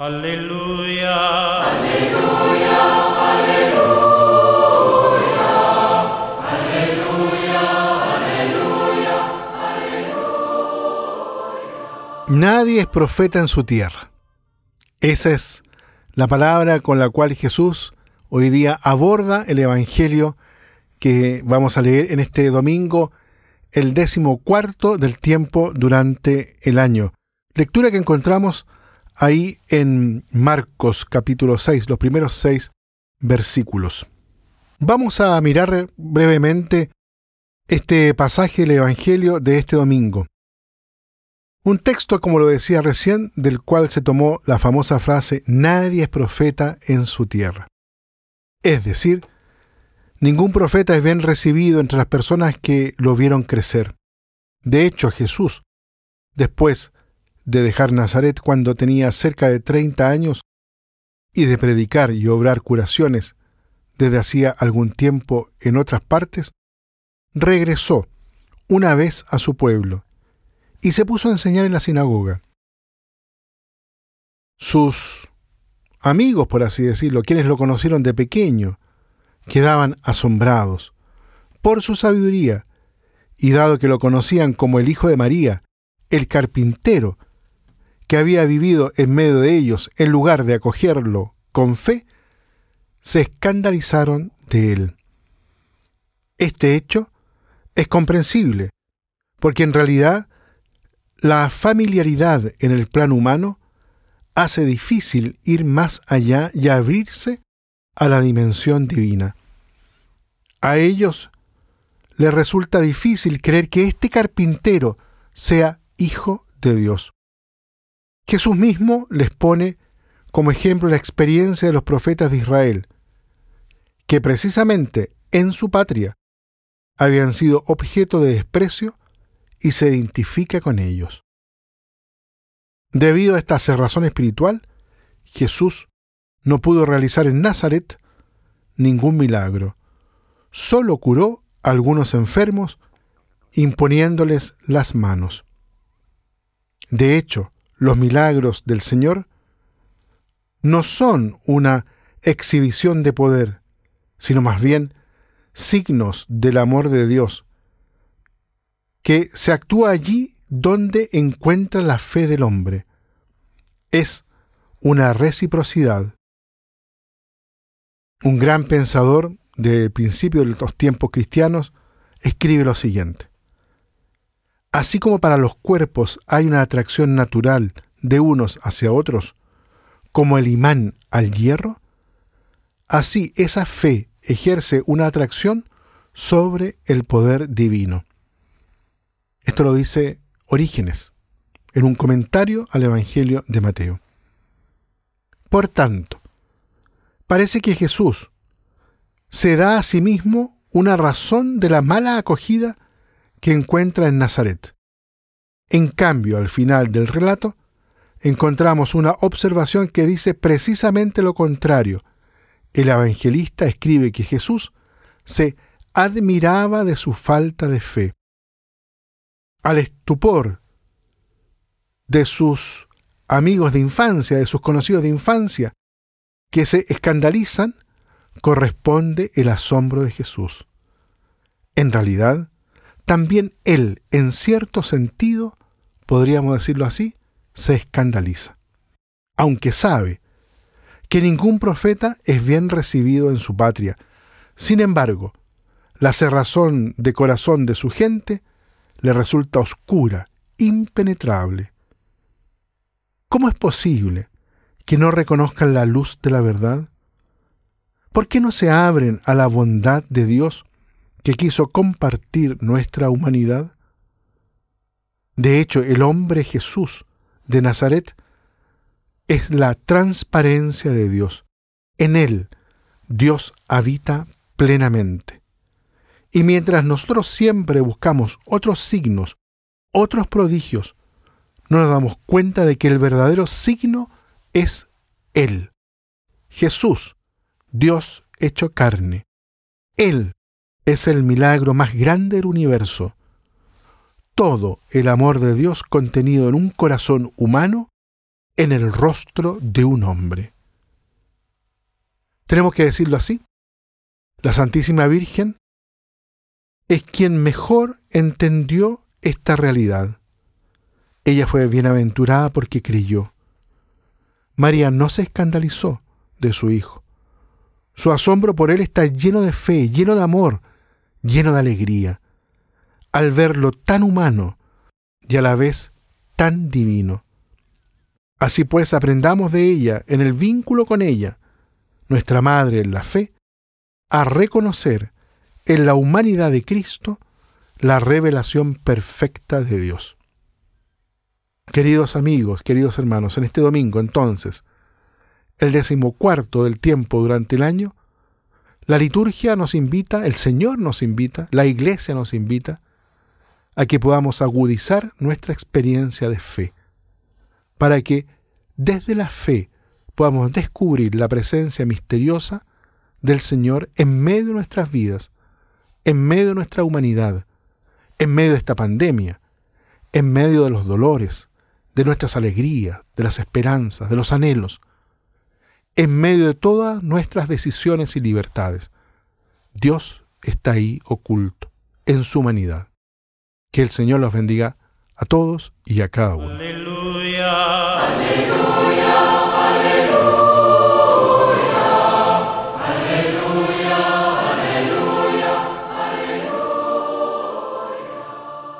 Aleluya. Aleluya, aleluya, aleluya, aleluya, Nadie es profeta en su tierra. Esa es la palabra con la cual Jesús hoy día aborda el Evangelio que vamos a leer en este domingo, el décimo cuarto del tiempo durante el año. Lectura que encontramos ahí en Marcos capítulo 6, los primeros seis versículos. Vamos a mirar brevemente este pasaje del Evangelio de este domingo. Un texto, como lo decía recién, del cual se tomó la famosa frase Nadie es profeta en su tierra. Es decir, ningún profeta es bien recibido entre las personas que lo vieron crecer. De hecho, Jesús, después de dejar Nazaret cuando tenía cerca de 30 años y de predicar y obrar curaciones desde hacía algún tiempo en otras partes, regresó una vez a su pueblo y se puso a enseñar en la sinagoga. Sus amigos, por así decirlo, quienes lo conocieron de pequeño, quedaban asombrados por su sabiduría, y dado que lo conocían como el hijo de María, el carpintero, que había vivido en medio de ellos en lugar de acogerlo con fe, se escandalizaron de él. Este hecho es comprensible, porque en realidad la familiaridad en el plano humano hace difícil ir más allá y abrirse a la dimensión divina. A ellos les resulta difícil creer que este carpintero sea hijo de Dios. Jesús mismo les pone como ejemplo la experiencia de los profetas de Israel, que precisamente en su patria habían sido objeto de desprecio y se identifica con ellos. Debido a esta cerrazón espiritual, Jesús no pudo realizar en Nazaret ningún milagro. Solo curó a algunos enfermos imponiéndoles las manos. De hecho, los milagros del Señor no son una exhibición de poder, sino más bien signos del amor de Dios, que se actúa allí donde encuentra la fe del hombre. Es una reciprocidad. Un gran pensador del principio de los tiempos cristianos escribe lo siguiente. Así como para los cuerpos hay una atracción natural de unos hacia otros, como el imán al hierro, así esa fe ejerce una atracción sobre el poder divino. Esto lo dice Orígenes en un comentario al Evangelio de Mateo. Por tanto, parece que Jesús se da a sí mismo una razón de la mala acogida que encuentra en Nazaret. En cambio, al final del relato, encontramos una observación que dice precisamente lo contrario. El evangelista escribe que Jesús se admiraba de su falta de fe. Al estupor de sus amigos de infancia, de sus conocidos de infancia, que se escandalizan, corresponde el asombro de Jesús. En realidad, también él, en cierto sentido, podríamos decirlo así, se escandaliza, aunque sabe que ningún profeta es bien recibido en su patria. Sin embargo, la cerrazón de corazón de su gente le resulta oscura, impenetrable. ¿Cómo es posible que no reconozcan la luz de la verdad? ¿Por qué no se abren a la bondad de Dios que quiso compartir nuestra humanidad? De hecho, el hombre Jesús de Nazaret es la transparencia de Dios. En él Dios habita plenamente. Y mientras nosotros siempre buscamos otros signos, otros prodigios, no nos damos cuenta de que el verdadero signo es Él. Jesús, Dios hecho carne. Él es el milagro más grande del universo. Todo el amor de Dios contenido en un corazón humano en el rostro de un hombre. Tenemos que decirlo así. La Santísima Virgen es quien mejor entendió esta realidad. Ella fue bienaventurada porque creyó. María no se escandalizó de su hijo. Su asombro por él está lleno de fe, lleno de amor, lleno de alegría, al verlo tan humano y a la vez tan divino. Así pues, aprendamos de ella, en el vínculo con ella, nuestra Madre en la fe, a reconocer en la humanidad de Cristo la revelación perfecta de Dios. Queridos amigos, queridos hermanos, en este domingo entonces, el decimocuarto del tiempo durante el año, la liturgia nos invita, el Señor nos invita, la iglesia nos invita a que podamos agudizar nuestra experiencia de fe, para que desde la fe podamos descubrir la presencia misteriosa del Señor en medio de nuestras vidas, en medio de nuestra humanidad, en medio de esta pandemia, en medio de los dolores, de nuestras alegrías, de las esperanzas, de los anhelos, en medio de todas nuestras decisiones y libertades. Dios está ahí oculto, en su humanidad. Que el Señor los bendiga a todos y a cada uno. Aleluya, aleluya, aleluya.